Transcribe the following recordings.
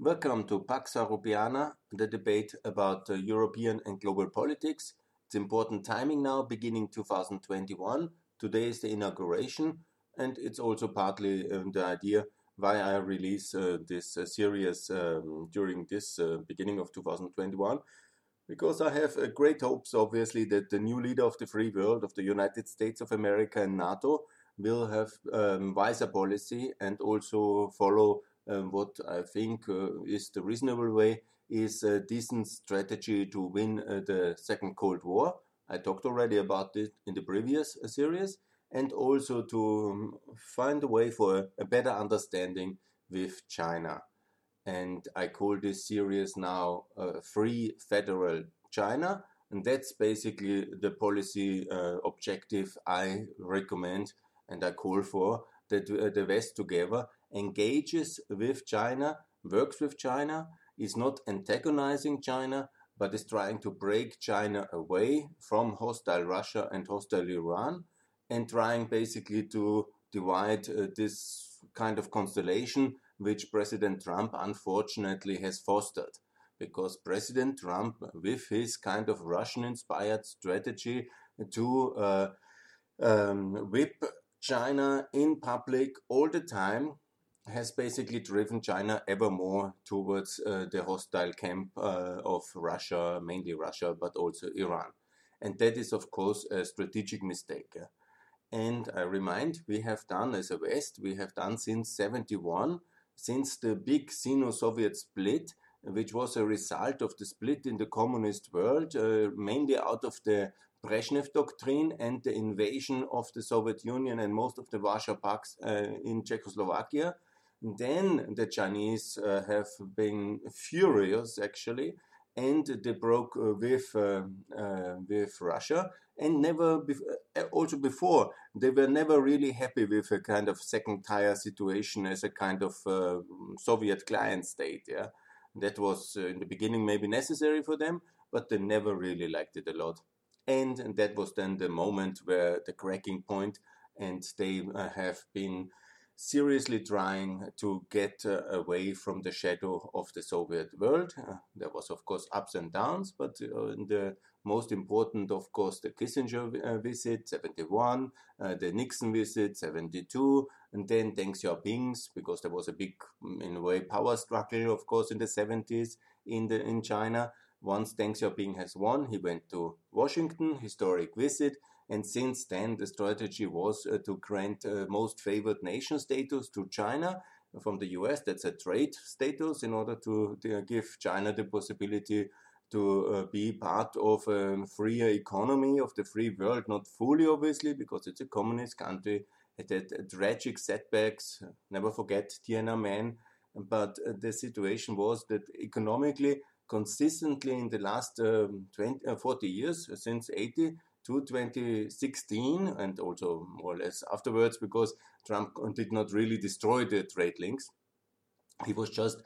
Welcome to Pax Europiana, the debate about uh, European and global politics. It's important timing now, beginning 2021. Today is the inauguration, and it's also partly um, the idea why I release uh, this uh, series um, during this uh, beginning of 2021. Because I have uh, great hopes, obviously, that the new leader of the free world, of the United States of America and NATO, will have um, wiser policy and also follow um, what I think uh, is the reasonable way is a decent strategy to win uh, the second Cold War. I talked already about it in the previous uh, series, and also to um, find a way for a better understanding with China. And I call this series now uh, Free Federal China, and that's basically the policy uh, objective I recommend and I call for uh, the West together engages with China, works with China, is not antagonizing China, but is trying to break China away from hostile Russia and hostile Iran, and trying basically to divide uh, this kind of constellation which President Trump unfortunately has fostered. Because President Trump, with his kind of Russian inspired strategy to uh, um, whip China in public all the time has basically driven China ever more towards uh, the hostile camp uh, of Russia, mainly Russia, but also Iran. And that is, of course, a strategic mistake. And I remind, we have done as a West, we have done since 71, since the big Sino Soviet split, which was a result of the split in the communist world, uh, mainly out of the Brezhnev doctrine and the invasion of the Soviet Union and most of the Warsaw Pact uh, in Czechoslovakia. Then the Chinese uh, have been furious actually, and they broke uh, with uh, uh, with Russia. And never, uh, also before, they were never really happy with a kind of second tier situation as a kind of Soviet client state. Yeah, that was in the beginning maybe necessary for them, but they never really liked it a lot and, and that was then the moment where the cracking point and they uh, have been seriously trying to get uh, away from the shadow of the Soviet world. Uh, there was, of course, ups and downs, but uh, the most important, of course, the Kissinger uh, visit, 71, uh, the Nixon visit, 72, and then Deng Xiaoping's, because there was a big, in a way, power struggle, of course, in the 70s in, the, in China. Once Deng Xiaoping has won, he went to Washington, historic visit, and since then the strategy was uh, to grant uh, most favored nation status to China from the US. That's a trade status in order to, to give China the possibility to uh, be part of a freer economy of the free world, not fully obviously, because it's a communist country. It had tragic setbacks. Never forget Tiananmen. But uh, the situation was that economically consistently in the last um, 20, uh, 40 years, uh, since 80 to 2016, and also more or less afterwards, because Trump did not really destroy the trade links. He was just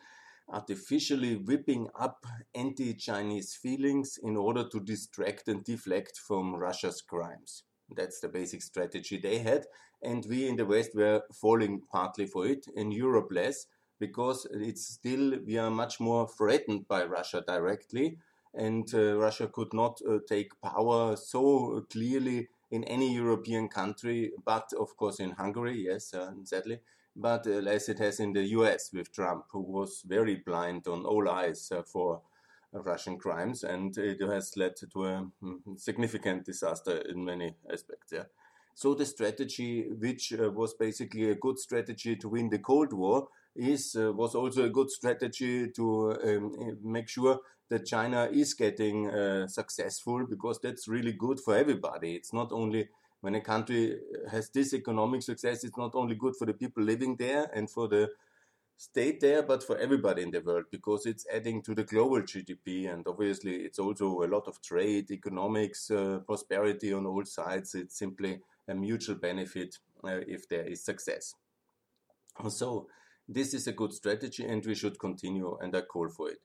artificially whipping up anti Chinese feelings in order to distract and deflect from Russia's crimes. That's the basic strategy they had, and we in the West were falling partly for it, in Europe less because it's still we are much more threatened by Russia directly, and uh, Russia could not uh, take power so clearly in any European country, but of course in Hungary, yes, sadly, but uh, as it has in the U.S. with Trump, who was very blind on all eyes for. Russian crimes, and it has led to a mm, significant disaster in many aspects. Yeah. So the strategy, which was basically a good strategy to win the Cold War, is uh, was also a good strategy to um, eh, make sure that China is getting uh, successful because that's really good for everybody. It's not only when a country has this economic success, it's not only good for the people living there and for the state there, but for everybody in the world because it's adding to the global GDP. And obviously, it's also a lot of trade, economics, uh, prosperity on all sides. It's simply a mutual benefit uh, if there is success. So, this is a good strategy and we should continue and I call for it.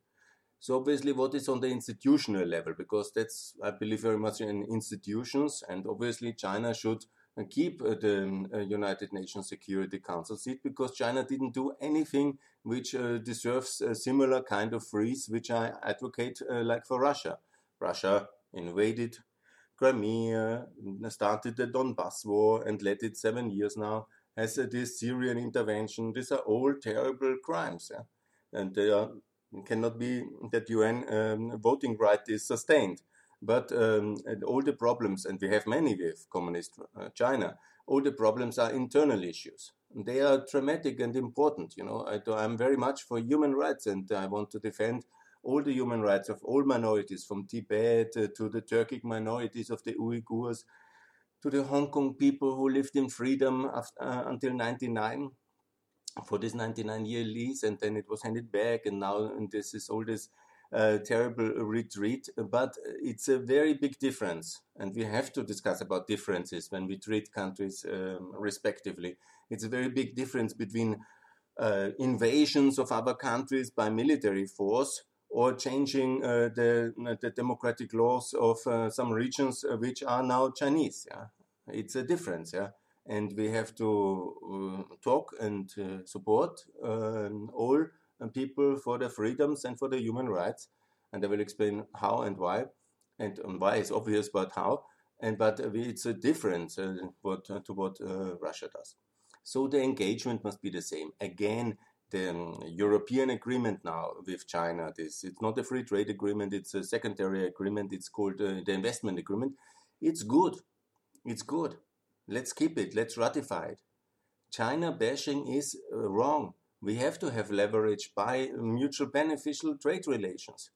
So obviously what is on the institutional level because that's I believe very much in institutions and obviously China should uh, keep uh, the uh, United Nations Security Council seat because China didn't do anything which deserves a similar kind of freeze which I advocate like for Russia. Russia invaded Crimea, started the Donbass war and led it seven years now, has this Syrian intervention. These are all terrible crimes. Yeah? And they are, cannot be that UN um, voting right is sustained. But um, all the problems, and we have many with communist uh, China, all the problems are internal issues. They are dramatic and important. You know, I, am very much for human rights, and I want to defend all the human rights of all minorities, from Tibet uh, to the Turkic minorities of the Uyghurs, to the Hong Kong people who lived in freedom uh, until 99 for this 99 year lease, and then it was handed back, and now and this is all this uh, terrible retreat. But it's a very big difference, and we have to discuss about differences when we treat countries um, respectively. It's a very big difference between uh, invasions of other countries by military force or changing uh, the, the democratic laws of uh, some regions uh, which are now Chinese. Yeah? It's a difference. Yeah? And we have to uh, talk and uh, support um, all people for their freedoms and for the human rights. And I will explain how and why. And, and why is obvious, but how. And but it's a difference uh, what, to what Russia does. So the engagement must be the same. Again, the um, European agreement now with China. This it's not a free trade agreement; it's a secondary agreement. It's called uh, the investment agreement. It's good. It's good. Let's keep it. Let's ratify it. China bashing is uh, wrong. We have to have leverage by mutual beneficial trade relations.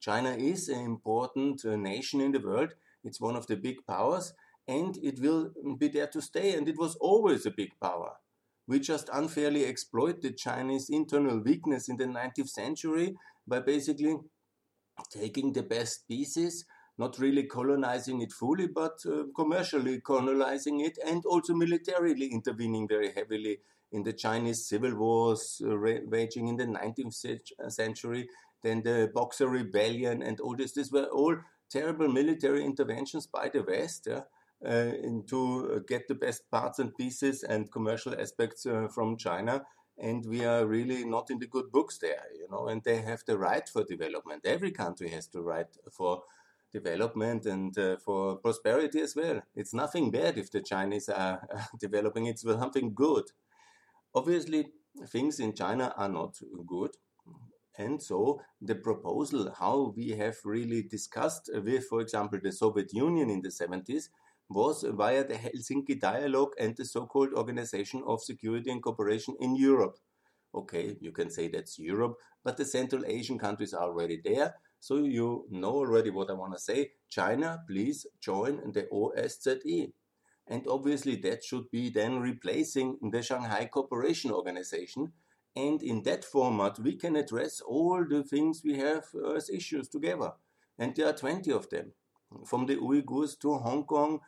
China is an important uh, nation in the world. It's one of the big powers, and it will be there to stay. And it was always a big power. We just unfairly exploited Chinese internal weakness in the 19th century by basically taking the best pieces, not really colonizing it fully, but uh, commercially colonizing it and also militarily intervening very heavily in the Chinese civil wars uh, raging in the 19th uh, century, then the Boxer Rebellion and all this. These were all terrible military interventions by the West. Yeah? Uh, to uh, get the best parts and pieces and commercial aspects uh, from China. And we are really not in the good books there, you know, and they have the right for development. Every country has the right for development and uh, for prosperity as well. It's nothing bad if the Chinese are developing, it's something good. Obviously, things in China are not good. And so the proposal, how we have really discussed with, for example, the Soviet Union in the 70s, was via the Helsinki Dialogue and the so-called Organization of Security and Cooperation in Europe. Okay, you can say that's Europe, but the Central Asian countries are already there. So you know already what I want to say. China, please join the OSZE. And obviously that should be then replacing the Shanghai Cooperation Organization. And in that format, we can address all the things we have as issues together. And there are 20 of them, from the Uyghurs to Hong Kong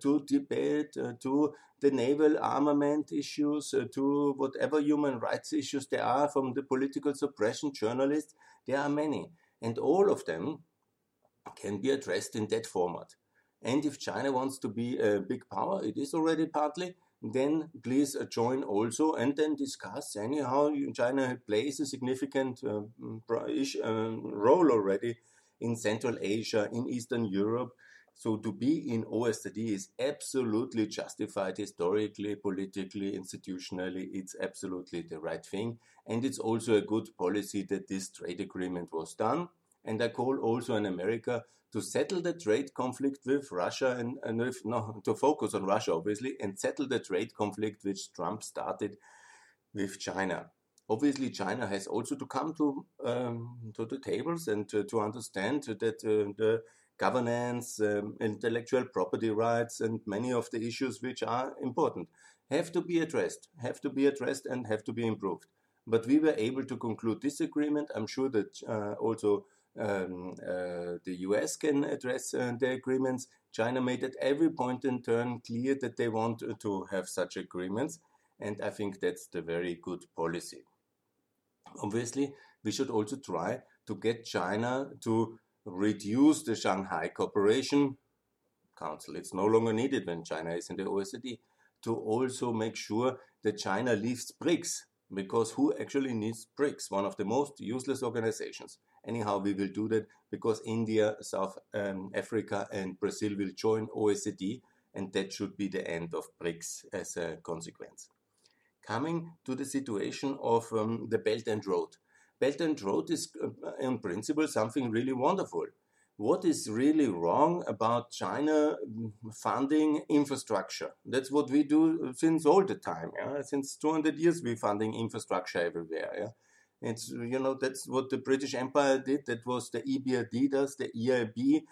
to Tibet, uh, to the naval armament issues, uh, to whatever human rights issues there are, from the political suppression journalists, there are many. And all of them can be addressed in that format. And if China wants to be a big power, it is already partly, then please join also and then discuss. Anyhow, China plays a significant uh, uh, role already in Central Asia, in Eastern Europe, so to be in OSCE is absolutely justified historically, politically, institutionally. It's absolutely the right thing. And it's also a good policy that this trade agreement was done. And I call also on America to settle the trade conflict with Russia and, and no, to focus on Russia, obviously, and settle the trade conflict which Trump started with China. Obviously, China has also to come to um, to the tables and to, to understand that uh, the governance, um, intellectual property rights, and many of the issues which are important have to be addressed, have to be addressed, and have to be improved. But we were able to conclude this agreement. I'm sure that uh, also um, uh, the US can address uh, the agreements. China made at every point in turn clear that they want to have such agreements, and I think that's the very good policy. Obviously, we should also try to get China to reduce the Shanghai Cooperation Council. It's no longer needed when China is in the OECD to also make sure that China leaves BRICS because who actually needs BRICS, one of the most useless organizations. Anyhow, we will do that because India, South um, Africa, and Brazil will join OECD, and that should be the end of BRICS as a consequence. Coming to the situation of um, the Belt and Road. Belt and Road is, uh, in principle, something really wonderful what is really wrong about China funding infrastructure. That's what we do since all the time. Yeah? Since 200 years, we're funding infrastructure everywhere. Yeah? It's, you know, that's what the British Empire did. That was the EBRD does, the EIB.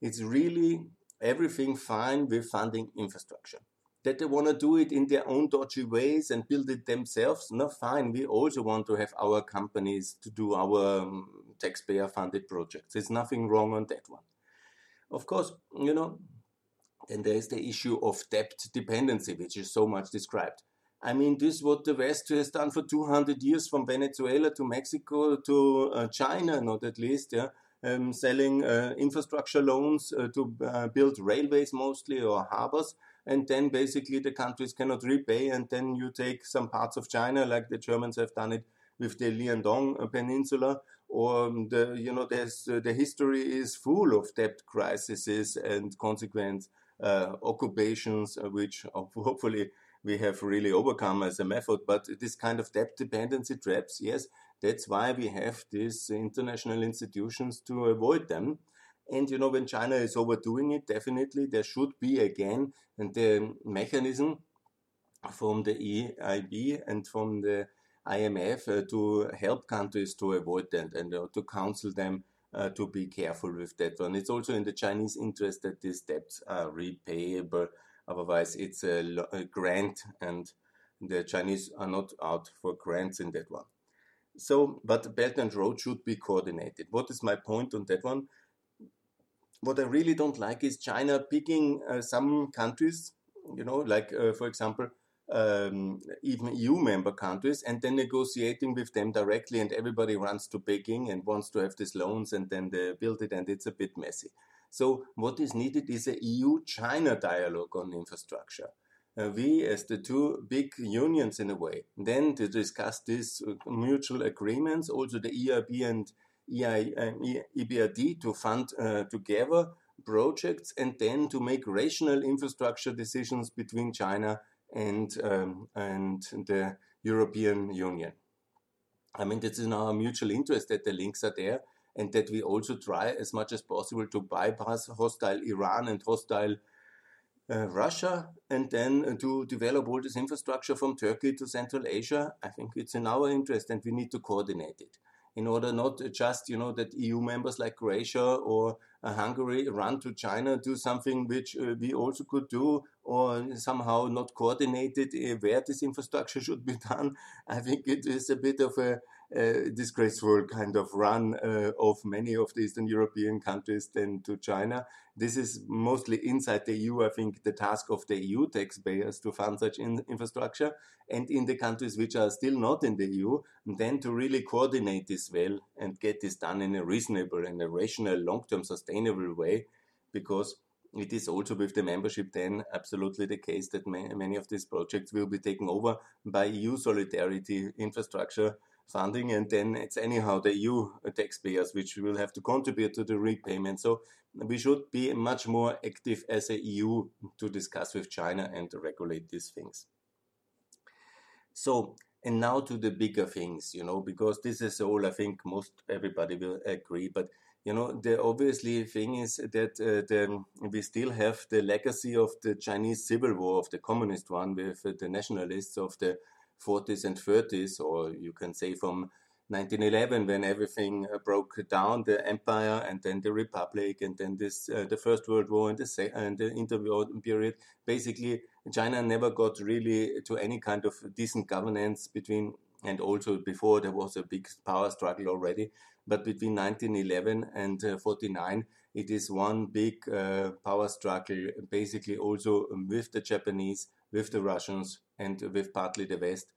It's really everything fine with funding infrastructure that they want to do it in their own dodgy ways and build it themselves. No, fine. We also want to have our companies to do our um, taxpayer funded projects. There's nothing wrong on that one. Of course, you know, then there is the issue of debt dependency, which is so much described. I mean, this is what the West has done for 200 years from Venezuela to Mexico to uh, China, not at least, yeah. Um, selling uh, infrastructure loans uh, to uh, build railways mostly or harbors and then basically the countries cannot repay, and then you take some parts of China, like the Germans have done it with the Liaodong Peninsula, or the you know there's uh, the history is full of debt crises and consequent uh, occupations, uh, which hopefully we have really overcome as a method. But this kind of debt dependency traps, yes, that's why we have these international institutions to avoid them. And you know, when China is overdoing it, definitely there should be again the mechanism from the EIB and from the IMF uh, to help countries to avoid that and uh, to counsel them uh, to be careful with that one. It's also in the Chinese interest that these debts are repayable. Otherwise, it's a, a grant, and the Chinese are not out for grants in that one. So, but Belt and Road should be coordinated. What is my point on that one? What I really don't like is China picking uh, some countries, you know, like uh, for example, um, even EU member countries, and then negotiating with them directly, and everybody runs to Beijing and wants to have these loans, and then they build it, and it's a bit messy. So what is needed is a EU-China dialogue on infrastructure. Uh, we, as the two big unions in a way, then to discuss these uh, mutual agreements, also the EIB and EBRD to fund uh, together projects and then to make rational infrastructure decisions between China and um, and the European Union. I mean, it's in our mutual interest that the links are there and that we also try as much as possible to bypass hostile Iran and hostile uh, Russia and then to develop all this infrastructure from Turkey to Central Asia. I think it's in our interest and we need to coordinate it in order not just, you know, that EU members like Croatia or uh, Hungary run to China, do something which uh, we also could do, or somehow not coordinated uh, where this infrastructure should be done. I think it is a bit of a uh, disgraceful kind of run uh, of many of the Eastern European countries than to China. This is mostly inside the EU, I think, the task of the EU taxpayers to fund such in infrastructure, and in the countries which are still not in the EU, then to really coordinate this well and get this done in a reasonable and a rational, long term, sustainable way, because it is also with the membership then absolutely the case that many of these projects will be taken over by EU solidarity infrastructure funding, and then it's anyhow the EU taxpayers which will have to contribute to the repayment. So we should be much more active as a EU to discuss with China and to regulate these things. So, and now to the bigger things, you know, because this is all I think most everybody will agree. But you know, the obviously thing is that uh, the, we still have the legacy of the Chinese Civil War, of the communist one, with uh, the nationalists of the 40s and 30s, or you can say from 1911 when everything uh, broke down, the empire and then the republic and then this uh, the First World War and the, se- and the interwar period. Basically, China never got really to any kind of decent governance between and also before there was a big power struggle already. But between 1911 and uh, 49, it is one big uh, power struggle, basically also with the Japanese with the Russians and with partly the West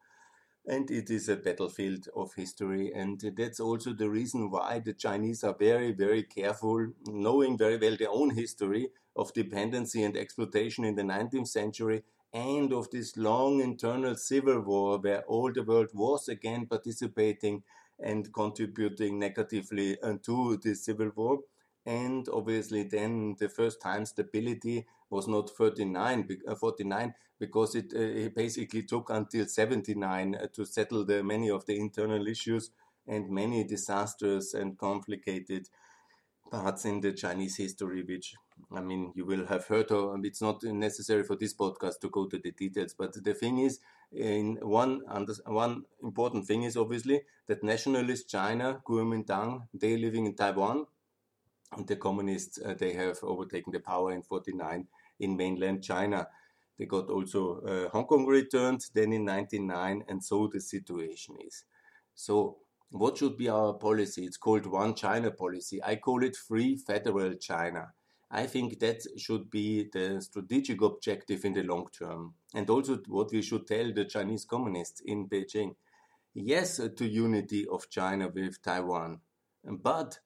and it is a battlefield of history. And that's also the reason why the Chinese are very, very careful, knowing very well their own history of dependency and exploitation in the 19th century and of this long internal civil war where all the world was again participating and contributing negatively uh, to the civil war. And obviously, then the first time stability was not 39, uh, 49 because it, uh, it, basically took until 79 uh, to settle the many of the internal issues and many disastrous and complicated parts in the Chinese history, which I mean, you will have heard of. It's not necessary for this podcast to go to the details, but the thing is, in one one important thing is obviously that nationalist China, Kuomintang, they living in Taiwan, and the communists uh, they have overtaken the power in 49 in mainland China. They got also uh, Hong Kong returned then in 99, and so the situation is. So what should be our policy? It's called One China policy. I call it Free Federal China. I think that should be the strategic objective in the long term. And also what we should tell the Chinese communists in Beijing. Yes to unity of China with Taiwan. But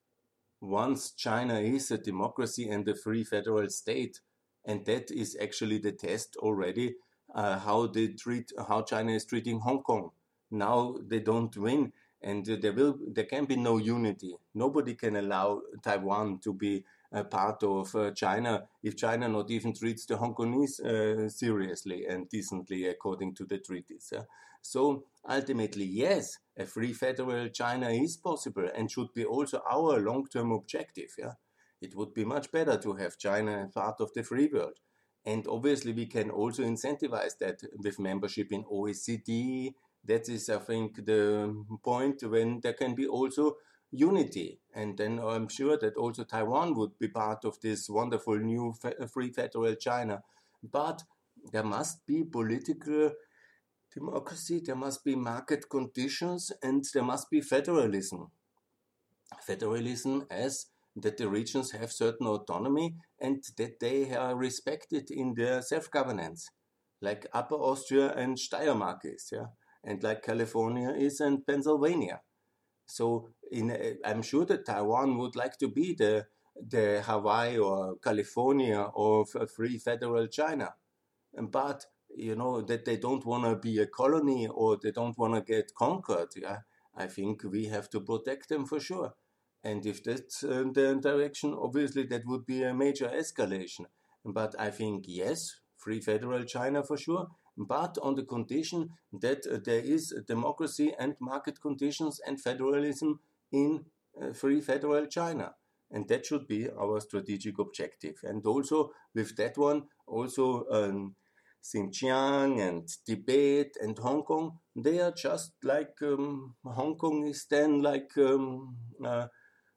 once China is a democracy and a free federal state, and that is actually the test already uh, how they treat how China is treating Hong Kong. Now they don't win, and there will there can be no unity. Nobody can allow Taiwan to be a part of uh, China if China not even treats the Hong Kongese uh, seriously and decently according to the treaties. So ultimately, yes, a free federal China is possible and should be also our long-term objective. Yeah, it would be much better to have China part of the free world. And obviously, we can also incentivize that with membership in OECD. That is, I think, the point when there can be also unity. And then I'm sure that also Taiwan would be part of this wonderful new free federal China. But there must be political democracy, there must be market conditions, and there must be federalism. Federalism as that the regions have certain autonomy and that they are respected in their self-governance, like Upper Austria and Steiermark is, yeah, and like California is and Pennsylvania. So in, I'm sure that Taiwan would like to be the the Hawaii or California of a free federal China, but you know that they don't want to be a colony or they don't want to get conquered. Yeah, I think we have to protect them for sure. And if that's uh, the direction, obviously that would be a major escalation. But I think yes, free federal China for sure but on the condition that uh, there is democracy and market conditions and federalism in uh, free federal China. And that should be our strategic objective. And also with that one, also um, Xinjiang and Tibet and Hong Kong, they are just like um, Hong Kong is then like um, uh,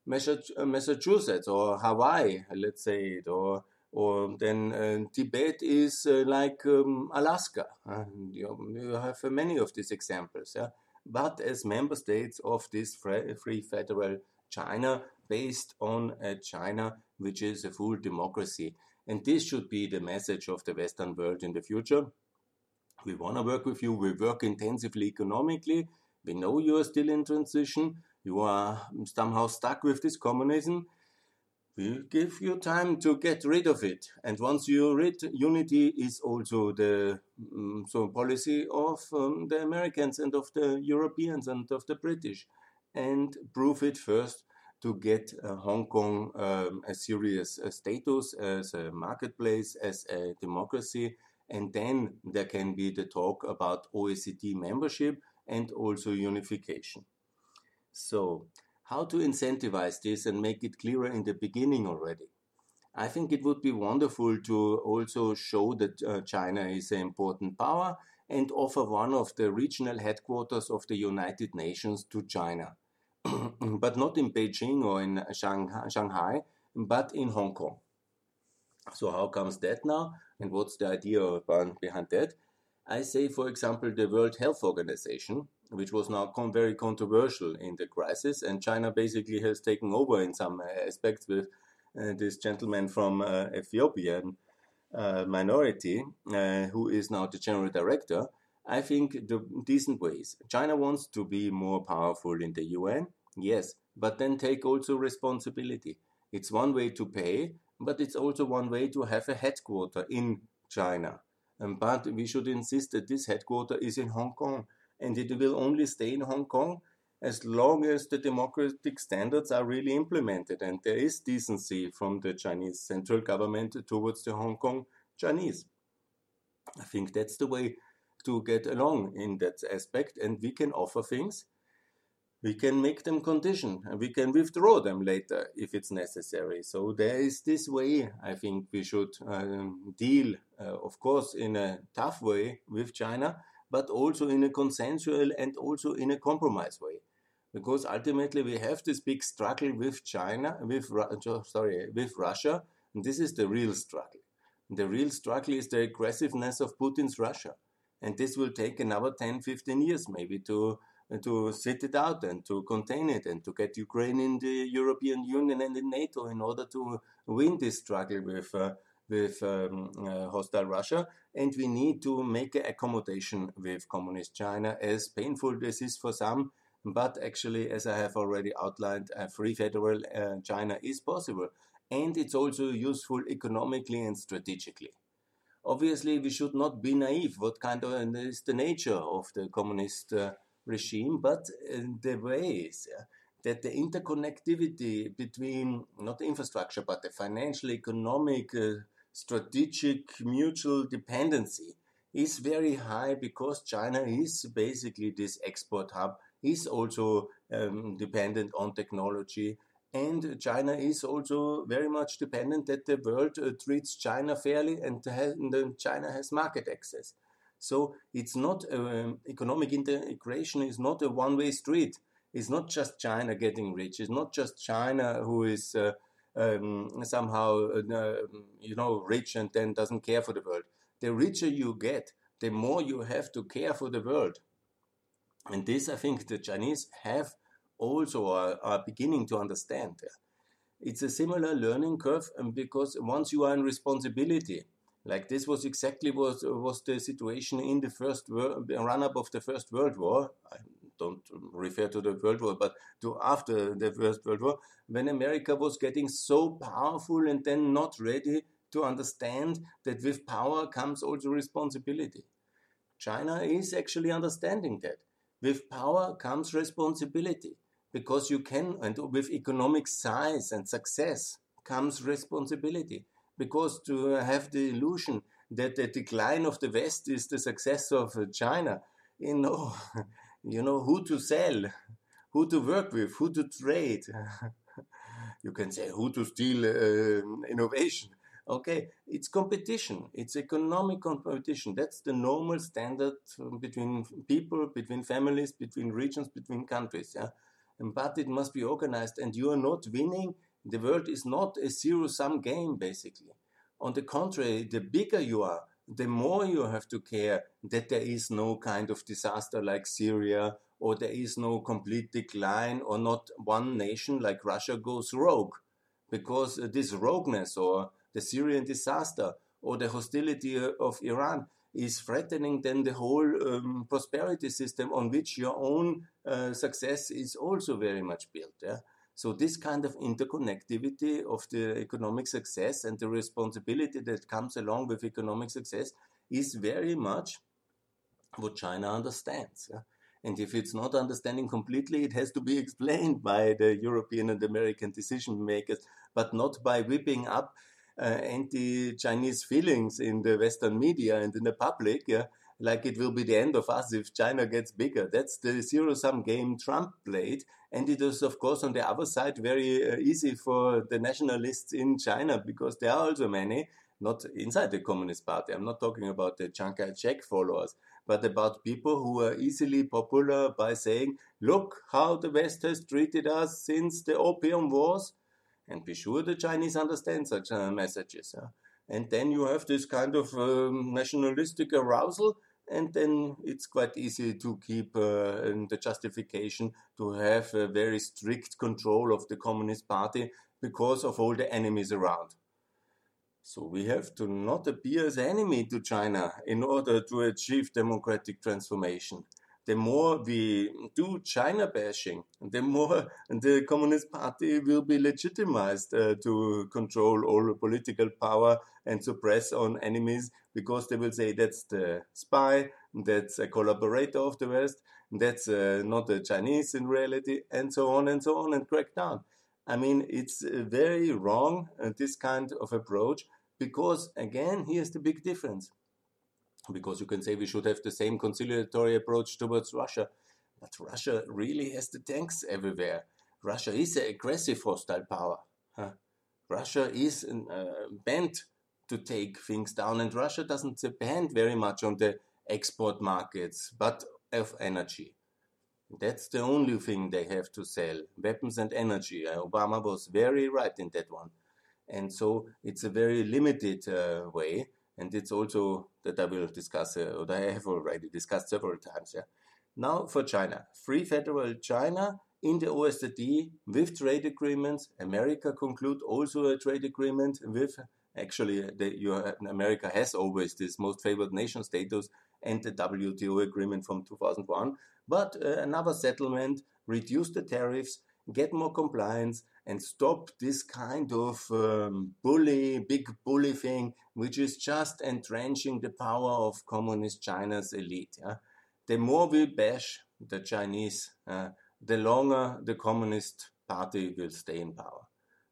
Massachusetts or Hawaii, let's say it, or or then uh, Tibet is uh, like um, Alaska. Uh, you, you, have many of these examples. Yeah? But as member states of this free federal China, based on a China which is a full democracy. And this should be the message of the Western world in the future. We want to work with you. We work intensively economically. We know you are still in transition. You are somehow stuck with this communism we give you time to get rid of it. And once you rid, unity is also the um, so policy of um, the Americans and of the Europeans and of the British, and prove it first to get uh, Hong Kong um, a serious uh, status as a marketplace, as a democracy, and then there can be the talk about OECD membership and also unification. So how to incentivize this and make it clearer in the beginning already. I think it would be wonderful to also show that uh, China is an important power and offer one of the regional headquarters of the United Nations to China. but not in Beijing or in Shanghai, but in Hong Kong. So, how comes that now? And what's the idea behind that? I say, for example, the World Health Organization which was now very controversial in the crisis. And China basically has taken over in some aspects with uh, this gentleman from uh, Ethiopian uh, minority, uh, who is now the general director. I think the decent ways. China wants to be more powerful in the UN, yes, but then take also responsibility. It's one way to pay, but it's also one way to have a headquarter in China. Um, but we should insist that this headquarter is in Hong Kong, and it will only stay in Hong Kong as long as the democratic standards are really implemented and there is decency from the Chinese central government towards the Hong Kong Chinese. I think that's the way to get along in that aspect, and we can offer things. We can make them condition and we can withdraw them later if it's necessary. So, there is this way I think we should um, deal, uh, of course, in a tough way with China, but also in a consensual and also in a compromise way because ultimately we have this big struggle with China, with sorry, with Russia, and this is the real struggle. The real struggle is the aggressiveness of Putin's Russia, and this will take another 10, 15 years maybe to to sit it out and to contain it and to get Ukraine in the European Union and in NATO in order to win this struggle with. Uh, with um, uh, hostile Russia, and we need to make accommodation with communist China, as painful this is for some, but actually, as I have already outlined, a free federal uh, China is possible. And it's also useful economically and strategically. Obviously, we should not be naive. What kind of is the nature of the communist uh, regime, but uh, the ways yeah, that the interconnectivity between not the infrastructure but the financial, economic, uh, strategic, mutual dependency is very high because China is basically this export hub is also um, dependent on technology. And China is also very much dependent that the world uh, treats China fairly and, has, and China has market access. So it's not um, economic integration is not a one-way street. It's not just China getting rich. It's not just China who is uh, um, somehow uh, you know rich and then doesn't care for the world. The richer you get, the more you have to care for the world. And this, I think, the Chinese have also are, are beginning to understand. It's a similar learning curve um, because once you are in responsibility, like this was exactly was was the situation in the first run up of the First World War. Don't refer to the World War, but to after the First World War, when America was getting so powerful and then not ready to understand that with power comes also responsibility. China is actually understanding that with power comes responsibility because you can, and with economic size and success comes responsibility. Because to have the illusion that the decline of the West is the success of China, you know, you know who to sell, who to work with, who to trade. you can say who to steal uh, innovation. Okay, it's competition. It's economic competition. That's the normal standard between people, between families, between regions, between countries. Yeah, but it must be organized, and you are not winning. The world is not a zero-sum game, basically. On the contrary, the bigger you are, the more you have to care that there is no kind of disaster like Syria, or there is no complete decline, or not one nation like Russia goes rogue, because this rogueness or the Syrian disaster or the hostility of Iran is threatening then the whole um, prosperity system on which your own uh, success is also very much built. Yeah? So this kind of interconnectivity of the economic success and the responsibility that comes along with economic success is very much what China understands. Yeah? And if it's not understanding completely, it has to be explained by the European and American decision makers, but not by whipping up uh, anti-Chinese feelings in the Western media and in the public, yeah, like it will be the end of us if China gets bigger. That's the zero-sum game Trump played, and it is, of course, on the other side very uh, easy for the nationalists in China because there are also many, not inside the Communist Party. I'm not talking about the Chiang Kai-shek followers, but about people who are easily popular by saying, "Look how the West has treated us since the Opium Wars." And be sure the Chinese understand such uh, messages. Yeah? And then you have this kind of um, nationalistic arousal, and then it's quite easy to keep uh, the justification to have a very strict control of the Communist Party because of all the enemies around. So we have to not appear as enemy to China in order to achieve democratic transformation. The more we do China bashing, the more the Communist Party will be legitimized uh, to control all political power and suppress on enemies because they will say that's the spy, that's a collaborator of the West, that's uh, not a Chinese in reality, and so on and so on, and crack down. I mean, it's uh, very wrong, uh, this kind of approach, because again, here's the big difference. Because you can say we should have the same conciliatory approach towards Russia, but Russia really has the tanks everywhere. Russia is an aggressive hostile power. Huh? Russia is uh, bent to take things down, and Russia doesn't depend very much on the export markets, but of energy. That's the only thing they have to sell weapons and energy. Uh, Obama was very right in that one. And so it's a very limited uh, way. And it's also that I will discuss, uh, or I have already discussed several times. Yeah. Now for China. Free Federal China in the OSCE with trade agreements. America conclude also a trade agreement with, actually, the, America has always this most favored nation status and the WTO agreement from 2001. But uh, another settlement, reduce the tariffs, get more compliance, and stop this kind of um, bully, big bully thing, which is just entrenching the power of communist China's elite. Yeah? The more we bash the Chinese, uh, the longer the communist party will stay in power.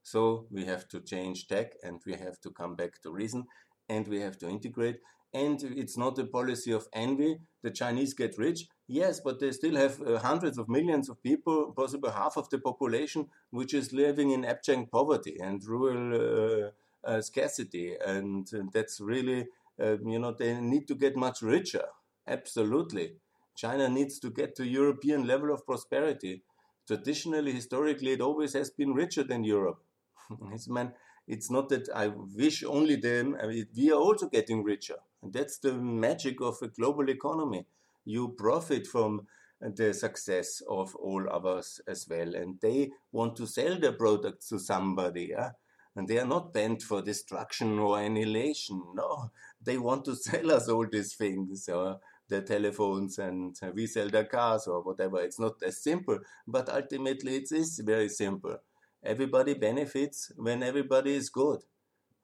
So we have to change tech and we have to come back to reason and we have to integrate and it's not a policy of envy. The Chinese get rich, yes, but they still have uh, hundreds of millions of people, possibly half of the population, which is living in abject poverty and rural uh, uh, scarcity. And that's really, uh, you know, they need to get much richer. Absolutely. China needs to get to European level of prosperity. Traditionally, historically, it always has been richer than Europe. it's, man, it's not that I wish only them. I mean, we are also getting richer. And that's the magic of a global economy. You profit from the success of all others as well. And they want to sell their products to somebody. Yeah? And they are not bent for destruction or annihilation. No, they want to sell us all these things. Or the telephones and we sell their cars or whatever. It's not as simple, but ultimately it is very simple. Everybody benefits when everybody is good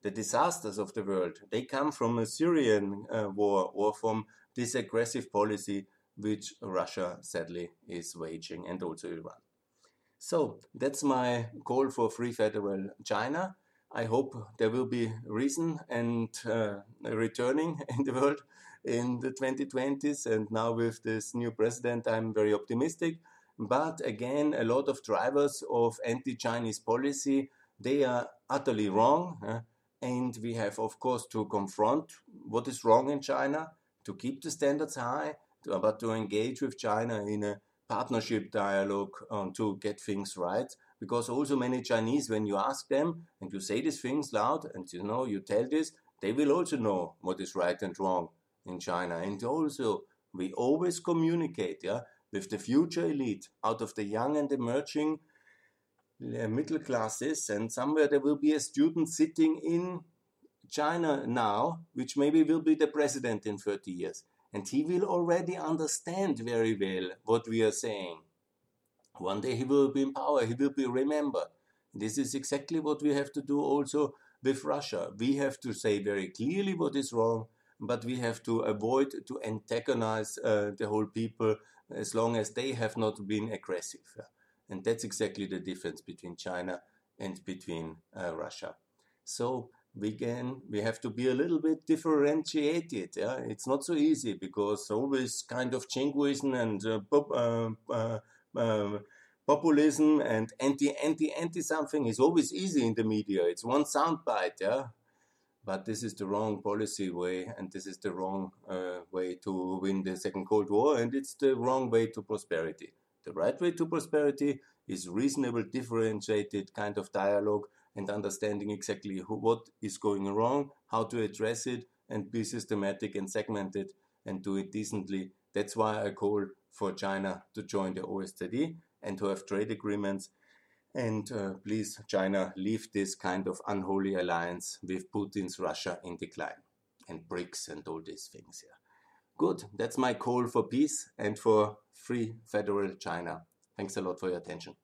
the disasters of the world, they come from a Syrian uh, war or from this aggressive policy which Russia sadly is waging and also Iran. So that's my call for free federal China. I hope there will be reason and uh, returning in the world in the 2020s. And now with this new president, I'm very optimistic. But again, a lot of drivers of anti-Chinese policy, they are utterly wrong. Uh, and we have, of course, to confront what is wrong in China, to keep the standards high, to, but to engage with China in a partnership dialogue um, to get things right. Because also many Chinese, when you ask them and you say these things loud and you know, you tell this, they will also know what is right and wrong in China. And also, we always communicate yeah, with the future elite out of the young and emerging middle classes, and somewhere there will be a student sitting in China now, which maybe will be the president in 30 years. And he will already understand very well what we are saying. One day he will be in power, he will be remembered. This is exactly what we have to do also with Russia. We have to say very clearly what is wrong, but we have to avoid to antagonize uh, the whole people as long as they have not been aggressive. And that's exactly the difference between China and between uh, Russia. So we can we have to be a little bit differentiated. Yeah? It's not so easy because always kind of jingoism and uh, pop, uh, uh, um, populism and anti anti anti something is always easy in the media. It's one soundbite, yeah. But this is the wrong policy way, and this is the wrong uh, way to win the Second Cold War, and it's the wrong way to prosperity. The right way to prosperity is reasonable, differentiated kind of dialogue and understanding exactly who, what is going wrong, how to address it, and be systematic and segmented and do it decently. That's why I call for China to join the OSCE and to have trade agreements And uh, please, China, leave this kind of unholy alliance with Putin's Russia in decline and BRICS and all these things. Yeah. Good. That's my call for peace and for free federal China. Thanks a lot for your attention.